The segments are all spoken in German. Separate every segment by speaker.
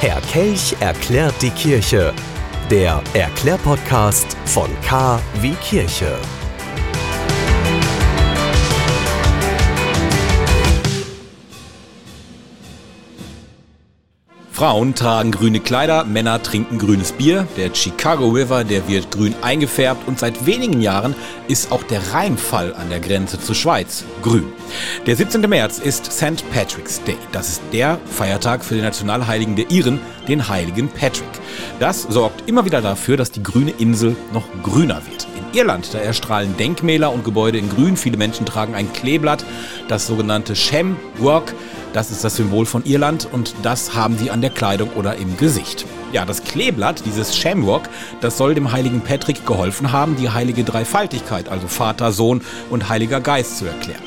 Speaker 1: Herr Kelch erklärt die Kirche. Der Erklärpodcast von K wie Kirche.
Speaker 2: Frauen tragen grüne Kleider, Männer trinken grünes Bier. Der Chicago River, der wird grün eingefärbt und seit wenigen Jahren ist auch der Rheinfall an der Grenze zur Schweiz grün. Der 17. März ist St. Patrick's Day. Das ist der Feiertag für den Nationalheiligen der Iren, den heiligen Patrick. Das sorgt immer wieder dafür, dass die grüne Insel noch grüner wird. In Irland, da erstrahlen Denkmäler und Gebäude in grün. Viele Menschen tragen ein Kleeblatt, das sogenannte Shamrock. Das ist das Symbol von Irland und das haben sie an der Kleidung oder im Gesicht. Ja, das Kleeblatt, dieses Shamrock, das soll dem heiligen Patrick geholfen haben, die heilige Dreifaltigkeit, also Vater, Sohn und Heiliger Geist zu erklären.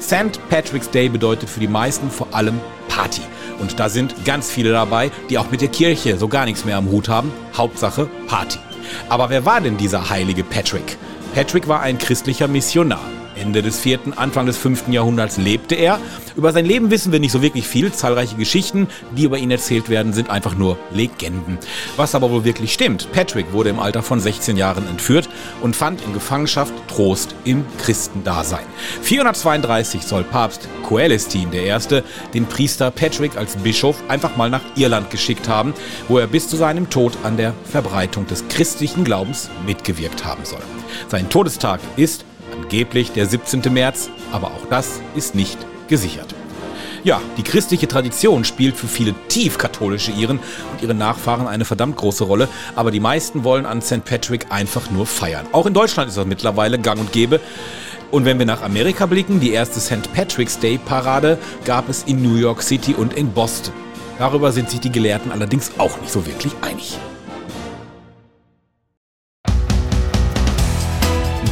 Speaker 2: St. Patrick's Day bedeutet für die meisten vor allem Party. Und da sind ganz viele dabei, die auch mit der Kirche so gar nichts mehr am Hut haben. Hauptsache Party. Aber wer war denn dieser heilige Patrick? Patrick war ein christlicher Missionar. Ende des vierten, Anfang des fünften Jahrhunderts lebte er. Über sein Leben wissen wir nicht so wirklich viel. Zahlreiche Geschichten, die über ihn erzählt werden, sind einfach nur Legenden. Was aber wohl wirklich stimmt, Patrick wurde im Alter von 16 Jahren entführt und fand in Gefangenschaft Trost im Christendasein. 432 soll Papst Coelestin I. den Priester Patrick als Bischof einfach mal nach Irland geschickt haben, wo er bis zu seinem Tod an der Verbreitung des christlichen Glaubens mitgewirkt haben soll. Sein Todestag ist Angeblich der 17. März, aber auch das ist nicht gesichert. Ja, die christliche Tradition spielt für viele tief katholische Iren und ihre Nachfahren eine verdammt große Rolle, aber die meisten wollen an St. Patrick einfach nur feiern. Auch in Deutschland ist das mittlerweile gang und gäbe. Und wenn wir nach Amerika blicken, die erste St. Patrick's Day Parade gab es in New York City und in Boston. Darüber sind sich die Gelehrten allerdings auch nicht so wirklich einig.